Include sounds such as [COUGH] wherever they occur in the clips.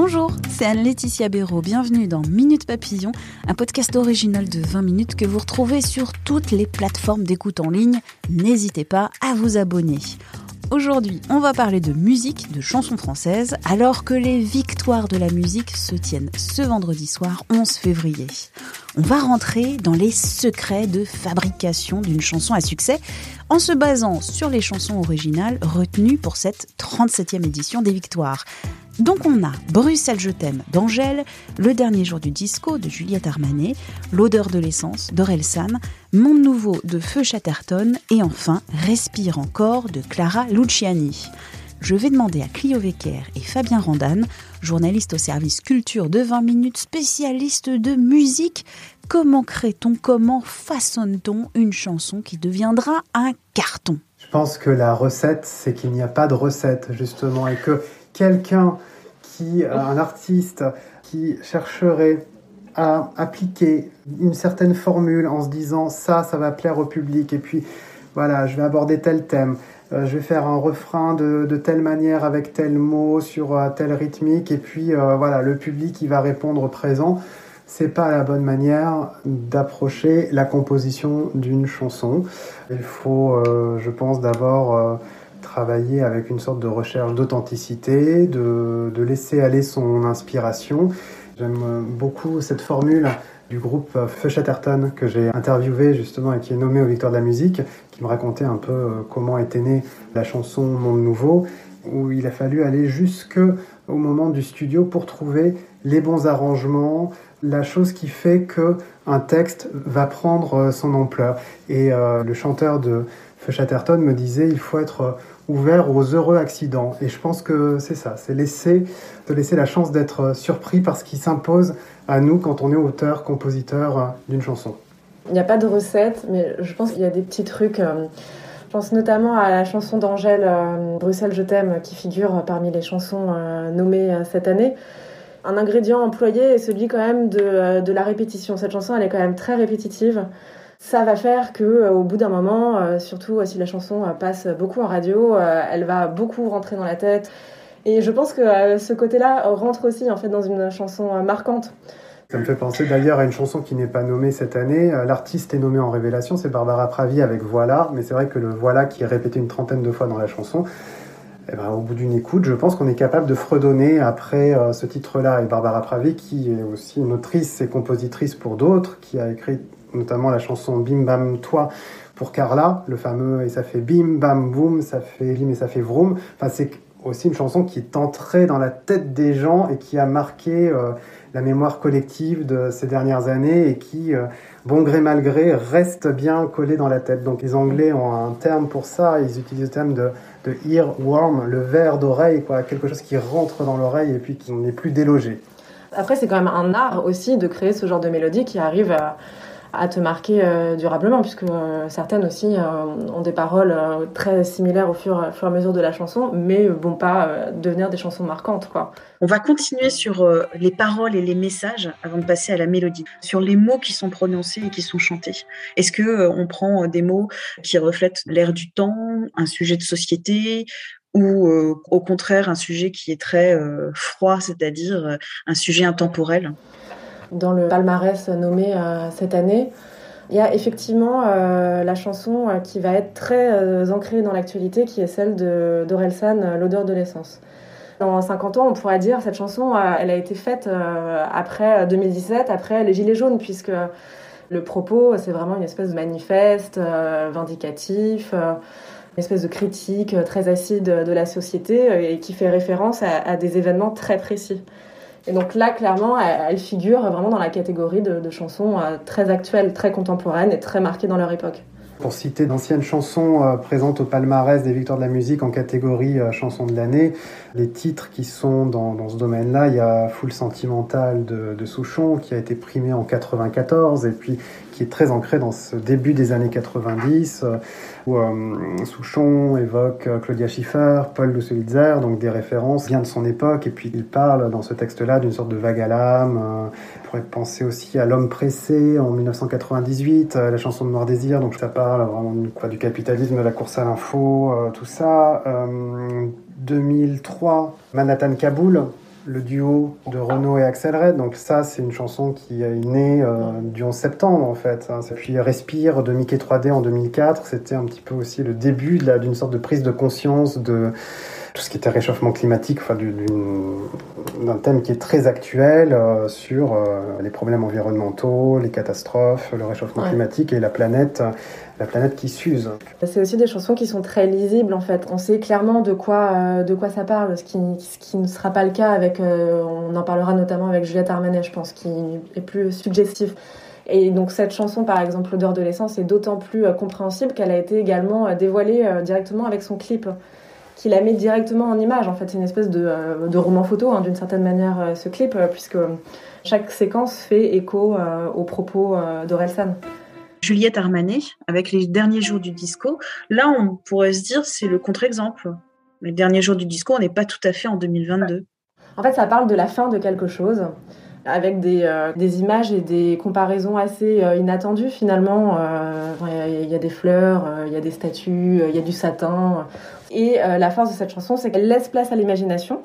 Bonjour, c'est Anne-Laetitia Béraud. Bienvenue dans Minute Papillon, un podcast original de 20 minutes que vous retrouvez sur toutes les plateformes d'écoute en ligne. N'hésitez pas à vous abonner. Aujourd'hui, on va parler de musique, de chansons françaises, alors que les victoires de la musique se tiennent ce vendredi soir 11 février. On va rentrer dans les secrets de fabrication d'une chanson à succès en se basant sur les chansons originales retenues pour cette 37e édition des victoires. Donc on a Bruxelles je t'aime d'Angèle, Le dernier jour du disco de Juliette Armanet, L'odeur de l'essence d'Orelsan, Monde nouveau de Feu Chatterton et enfin Respire encore de Clara Luciani. Je vais demander à Clio Vecker et Fabien Randan, journaliste au service culture de 20 minutes, spécialiste de musique, comment crée-t-on, comment façonne-t-on une chanson qui deviendra un carton? Je pense que la recette, c'est qu'il n'y a pas de recette justement et que quelqu'un qui, euh, un artiste qui chercherait à appliquer une certaine formule en se disant ça, ça va plaire au public et puis voilà, je vais aborder tel thème, euh, je vais faire un refrain de, telle manière avec tel mot sur euh, telle rythmique et puis voilà, le public il va répondre présent. C'est pas la bonne manière d'approcher la composition d'une chanson. Il faut, je pense, d'abord travailler avec une sorte de recherche d'authenticité, de, laisser aller son inspiration. J'aime beaucoup cette formule du groupe Feu Chatterton que j'ai interviewé justement et qui est nommé aux Victoires de la musique, qui me racontait un peu euh, comment était née la chanson Monde Nouveau, où il a fallu aller jusque au moment du studio pour trouver les bons arrangements, la chose qui fait que un texte va prendre euh, son ampleur. Et euh, le chanteur de Feu Chatterton me disait il faut être ouvert aux heureux accidents. Et je pense que c'est ça, c'est laisser, de laisser la chance d'être surpris par ce qui s'impose à nous quand on est auteur, compositeur d'une chanson. Il n'y a pas de recette, mais je pense qu'il y a des petits trucs. Euh, je pense notamment à la chanson d'Angèle, euh, Bruxelles je t'aime, qui figure parmi les chansons euh, nommées cette année. Un ingrédient employé est celui quand même de la répétition. Cette chanson, elle est quand même très répétitive ça va faire que euh, au bout d'un moment, euh, surtout euh, si la chanson passe beaucoup en radio, elle va beaucoup rentrer dans la tête. Et je pense que ce côté-là rentre aussi en fait dans une chanson marquante. Ça me fait penser d'ailleurs à une chanson qui n'est pas nommée cette année. L'artiste est nommé en révélation, c'est Barbara Pravi avec Voilà, mais c'est vrai que le Voilà qui est répété une trentaine de fois dans la chanson, eh ben, au bout d'une écoute, je pense qu'on est capable de fredonner après ce titre-là. Et Barbara Pravi, qui est aussi une autrice et compositrice pour d'autres, qui a écrit notamment la chanson Bim Bam Toi pour Carla, le fameux et ça fait bim bam boum, ça fait lim et ça fait vroom. Enfin, c'est aussi une chanson qui est entrée dans la tête des gens et qui a marqué euh, la mémoire collective de ces dernières années et qui, euh, bon gré mal gré, reste bien collée dans la tête. Donc les Anglais ont un terme pour ça, ils utilisent le terme de, de earworm, le verre d'oreille, quoi, quelque chose qui rentre dans l'oreille et puis qui n'est plus délogé. Après, c'est quand même un art aussi de créer ce genre de mélodie qui arrive à à te marquer euh, durablement, puisque euh, certaines aussi euh, ont des paroles très similaires au fur, et à mesure de la chanson, mais vont pas devenir des chansons marquantes. Quoi. On va continuer sur les paroles et les messages avant de passer à la mélodie, sur les mots qui sont prononcés et qui sont chantés. Est-ce que on prend des mots qui reflètent l'air du temps, un sujet de société, ou au contraire un sujet qui est très froid, c'est-à-dire un sujet intemporel? Dans le palmarès nommé euh, cette année. Il y a effectivement euh, la chanson euh, qui va être très ancrée dans l'actualité, qui est celle d'Orelsan, L'odeur de l'essence. Dans 50 ans, on pourrait dire cette chanson, elle a été faite après 2017, après les Gilets jaunes, puisque le propos, c'est vraiment une espèce de manifeste vindicatif, une espèce de critique très acide de la société et qui fait référence à des événements très précis. Et donc là, clairement, elle, figure vraiment dans la catégorie de, chansons euh, très actuelles, très contemporaines et très marquées dans leur époque. Pour citer d'anciennes chansons euh, présentes au palmarès des victoires de la musique en catégorie euh, chanson de l'année, les titres qui sont dans, dans ce domaine-là, il y a Full Sentimental de, de, Souchon qui a été primé en 94 et puis qui est très ancré dans ce début des années 90 euh, où Souchon évoque Claudia Schiffer, Paul Lusselitzer, donc des références bien de son époque et puis il parle dans ce texte-là d'une sorte de vague à l'âme. on pourrait penser aussi à L'homme pressé en 1998, la chanson de Noir Désir, donc ça parle vraiment quoi, du capitalisme, de la course à l'info, euh, tout ça. 2003, euh, Manhattan-Kaboul, le duo de Renault et Axel Red. Donc ça, c'est une chanson qui est née euh, du 11 septembre en fait. Hein. Puis Respire de Mickey 3D en 2004, c'était un petit peu aussi le début d'une sorte de prise de conscience de tout ce qui était réchauffement climatique, enfin, d'un thème qui est très actuel euh, sur euh, les problèmes environnementaux, les catastrophes, le réchauffement climatique et la planète, la planète qui s'use. C'est aussi des chansons qui sont très lisibles en fait. On sait clairement de quoi, euh, de quoi ça parle, ce qui, ce qui ne sera pas le cas avec, on en parlera notamment avec Juliette Armanet, je pense, qui est plus suggestif. Et donc cette chanson, par exemple, L'odeur de l'essence, est d'autant plus compréhensible qu'elle a été également dévoilée directement avec son clip qui la met directement en image. En fait, c'est une espèce de, euh, de roman photo, hein, d'une certaine manière, euh, ce clip, euh, puisque chaque séquence fait écho aux propos d'Orelsan. Juliette Armanet, avec les derniers jours du disco, là, on pourrait se dire c'est le contre-exemple. Les derniers jours du disco, on n'est pas tout à fait en 2022. En fait, ça parle de la fin de quelque chose avec des, des, images et des comparaisons assez inattendues finalement. Il y, a des fleurs, il y a des statues, il y a du satin. Et euh, la force de cette chanson, c'est qu'elle laisse place à l'imagination.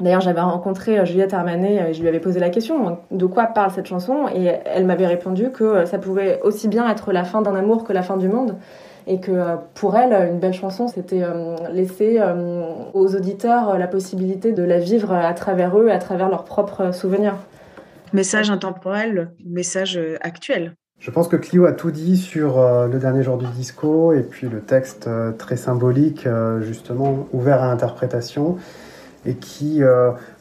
D'ailleurs, j'avais rencontré euh, Juliette Armanet et je lui avais posé la question de quoi parle cette chanson? Et elle m'avait répondu que euh, ça pouvait aussi bien être la fin d'un amour que la fin du monde et que pour elle, une belle chanson, c'était laisser aux auditeurs la possibilité de la vivre à travers eux, à travers leurs propres souvenirs. Message intemporel, message actuel. Je pense que Clio a tout dit sur euh, le dernier jour du disco et puis le texte euh, très symbolique, euh, justement ouvert à l'interprétation et qui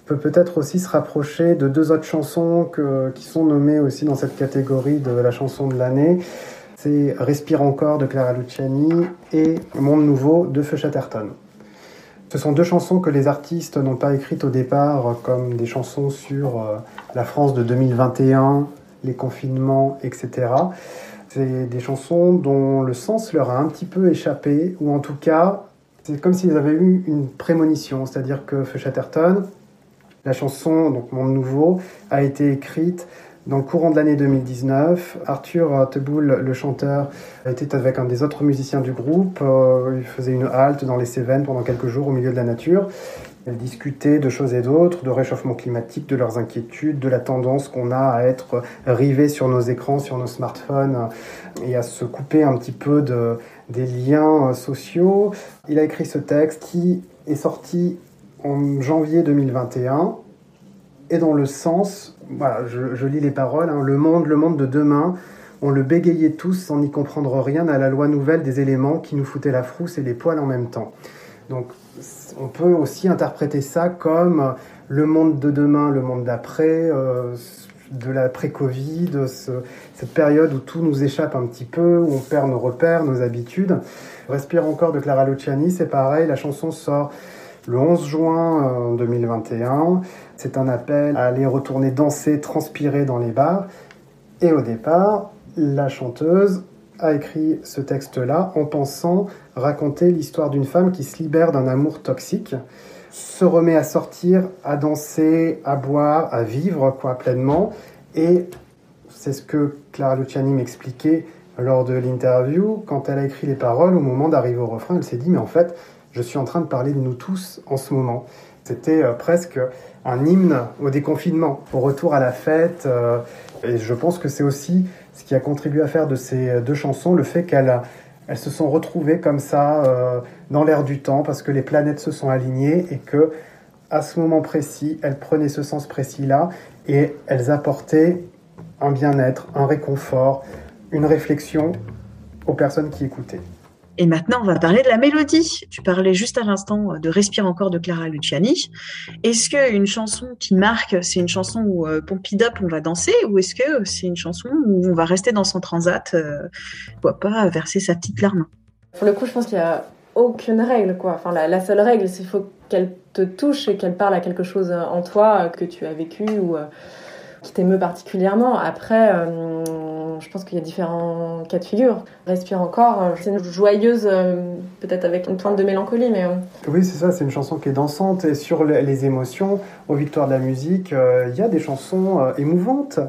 peut peut-être aussi se rapprocher de deux autres chansons qui sont nommées aussi dans cette catégorie de la chanson de l'année. C'est Respire encore de Clara Luciani et Monde nouveau de Feu Chatterton. Ce sont deux chansons que les artistes n'ont pas écrites au départ comme des chansons sur la France de 2021 les confinements, etc. C'est des chansons dont le sens leur a un petit peu échappé, ou en tout cas, c'est comme s'ils avaient eu une prémonition, c'est-à-dire que Feu Chatterton, la chanson, donc Monde Nouveau, a été écrite dans le courant de l'année 2019. Arthur Teboul, le chanteur, était avec un des autres musiciens du groupe. Euh, il faisait une halte dans les Cévennes pendant quelques jours au milieu de la nature. Elles discutaient de choses et d'autres, de réchauffement climatique, de leurs inquiétudes, de la tendance qu'on a à être rivés sur nos écrans, sur nos smartphones et à se couper un petit peu de, des liens sociaux. Il a écrit ce texte qui est sorti en janvier 2021 et dans le sens, voilà, je, lis les paroles, hein, le monde, le monde de demain, on le bégayait tous sans n'y comprendre rien à la loi nouvelle des éléments qui nous foutaient la frousse et les poils en même temps. Donc on peut aussi interpréter ça comme le monde de demain, le monde d'après, euh, de l'après-Covid, cette période où tout nous échappe un petit peu, où on perd nos repères, nos habitudes. Respire encore de Clara Luciani, c'est pareil, la chanson sort le 11 juin 2021. Euh, c'est un appel à aller retourner danser, transpirer dans les bars. Et au départ, la chanteuse a écrit ce texte-là en pensant raconter l'histoire d'une femme qui se libère d'un amour toxique, se remet à sortir, à danser, à boire, à vivre quoi pleinement. Et c'est ce que Clara Luciani m'expliquait lors de l'interview. Quand elle a écrit les paroles, au moment d'arriver au refrain, elle s'est dit, mais en fait, je suis en train de parler de nous tous en ce moment. C'était euh, presque un hymne au déconfinement, au retour à la fête. Euh, et je pense que c'est aussi ce qui a contribué à faire de ces deux chansons le fait qu'elles elles se sont retrouvées comme ça euh, dans l'air du temps parce que les planètes se sont alignées et que à ce moment précis, elles prenaient ce sens précis-là et elles apportaient un bien-être, un réconfort, une réflexion aux personnes qui écoutaient. Et maintenant, on va parler de la mélodie. Tu parlais juste à l'instant de Respire encore de Clara Luciani. Est-ce qu'une chanson qui marque, c'est une chanson où euh, on va danser, ou est-ce que c'est une chanson où on va rester dans son transat, euh, pas verser sa petite larme? Pour le coup, je pense qu'il n'y a aucune règle. Enfin, la, seule règle, c'est qu'il faut qu'elle te touche et qu'elle parle à quelque chose en toi que tu as vécu ou euh, qui t'émeut particulièrement. Après, je pense qu'il y a différents cas de figure. Respire encore, euh, c'est une joyeuse, euh, peut-être avec une pointe de mélancolie, mais... Euh. Oui, c'est ça, c'est une chanson qui est dansante. Et sur les émotions, aux victoires de la musique, il y a des chansons émouvantes,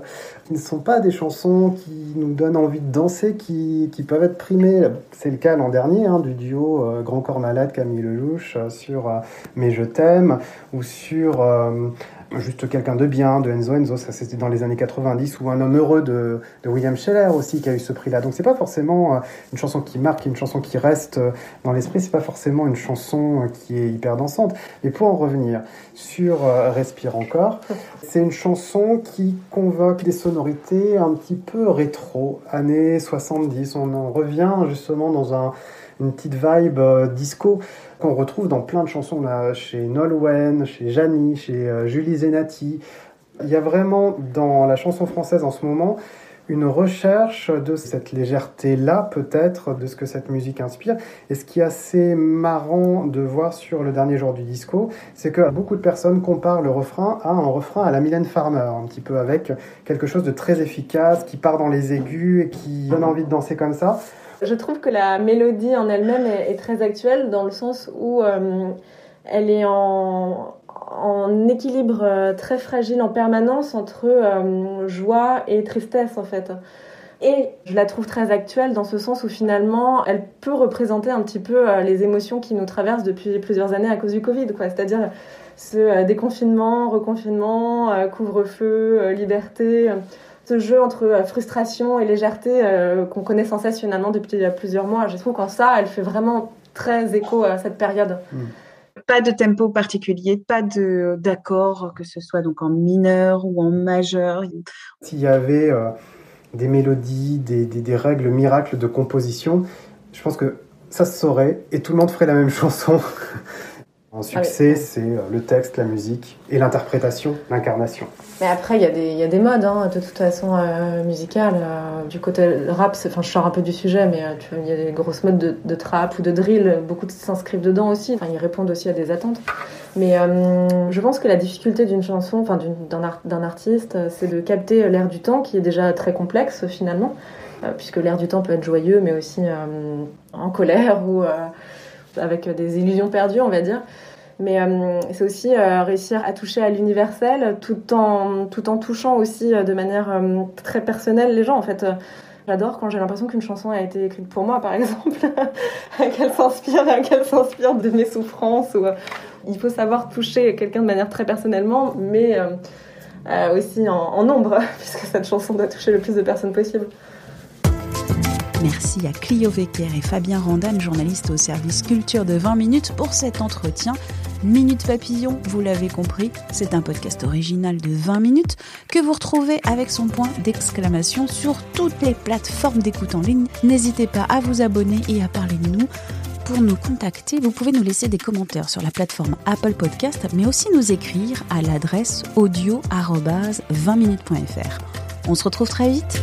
qui ne sont pas des chansons qui nous donnent envie de danser, qui, peuvent être primées. C'est le cas l'an dernier, hein, du duo Grand Corps Malade, Camille Lelouch, sur Mais je t'aime, ou sur juste quelqu'un de bien, de Enzo Enzo, ça c'était dans les années 90, ou un homme heureux de, William Scheller aussi qui a eu ce prix-là. Donc c'est pas forcément euh, une chanson qui marque, une chanson qui reste euh, dans l'esprit, c'est pas forcément une chanson euh, qui est hyper dansante. Mais pour en revenir sur Respire encore, c'est une chanson qui convoque des sonorités un petit peu rétro, années 70. On en revient justement dans un, une petite vibe disco qu'on retrouve dans plein de chansons là, chez Nolwenn, chez Janie, chez euh, Julie Zenati. Il y a vraiment dans la chanson française en ce moment une recherche de cette légèreté-là, peut-être, de ce que cette musique inspire. Et ce qui est assez marrant de voir sur le dernier jour du disco, c'est que beaucoup de personnes comparent le refrain à un refrain à la Mylène Farmer, un petit peu avec quelque chose de très efficace, qui part dans les aigus et qui donne envie de danser comme ça. Je trouve que la mélodie en elle-même est, très actuelle dans le sens où euh, elle est en, équilibre euh, très fragile en permanence entre euh, joie et tristesse en fait. Et je la trouve très actuelle dans ce sens où finalement elle peut représenter un petit peu les émotions qui nous traversent depuis plusieurs années à cause du Covid, quoi. C'est-à-dire ce déconfinement, reconfinement, couvre-feu, liberté ce jeu entre euh, frustration et légèreté euh, qu'on connaît sensationnellement depuis plusieurs mois. Je trouve qu'en ça, elle fait vraiment très écho à cette période. Hmm. Pas de tempo particulier, pas de d'accord, que ce soit donc en mineur ou en majeur. S'il y avait euh, des mélodies, des, des, des, règles miracles de composition, je pense que ça se saurait et tout le monde ferait la même [LAUGHS] chanson. En succès, c'est euh, le texte, la musique et l'interprétation, l'incarnation. Mais après, il y, y, a des modes, hein, de toute façon, euh, musicales. Euh, du côté rap, enfin, je sors un peu du sujet, mais il y a des grosses modes de, de, trap ou de drill. Beaucoup s'inscrivent dedans aussi. Enfin, ils répondent aussi à des attentes. Mais je pense que la difficulté d'une chanson, enfin, d'un artiste, c'est de capter l'air du temps, qui est déjà très complexe finalement, puisque l'air du temps peut être joyeux, mais aussi en colère ou avec des illusions perdues, on va dire. Mais euh, c'est aussi euh, réussir à toucher à l'universel tout en, tout en touchant aussi euh, de manière très personnelle les gens. En fait, j'adore quand j'ai l'impression qu'une chanson a été écrite pour moi, par exemple, [LAUGHS] qu'elle s'inspire, qu'elle s'inspire de mes souffrances. Ou, il faut savoir toucher quelqu'un de manière très personnellement, mais aussi en, nombre, [LAUGHS] puisque cette chanson doit toucher le plus de personnes possible. Merci à Clio Vecker et Fabien Randan, journaliste au service culture de 20 minutes, pour cet entretien. Minute Papillon, vous l'avez compris, c'est un podcast original de 20 minutes que vous retrouvez avec son point d'exclamation sur toutes les plateformes d'écoute en ligne. N'hésitez pas à vous abonner et à parler de nous. Pour nous contacter, vous pouvez nous laisser des commentaires sur la plateforme Apple Podcast, mais aussi nous écrire à l'adresse audio-20minutes.fr. On se retrouve très vite.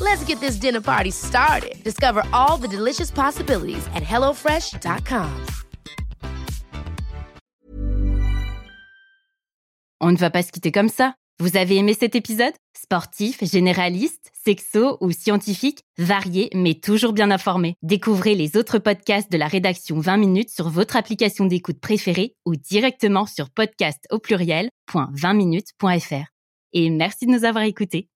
Let's get this dinner party started. Discover all the delicious possibilities at hellofresh.com. On ne va pas se quitter comme ça. Vous avez aimé cet épisode? Sportif, généraliste, sexo ou scientifique, varié mais toujours bien informé. Découvrez les autres podcasts de la rédaction 20 minutes sur votre application d'écoute préférée ou directement sur podcast au pluriel.20minutes.fr. Et merci de nous avoir écoutés.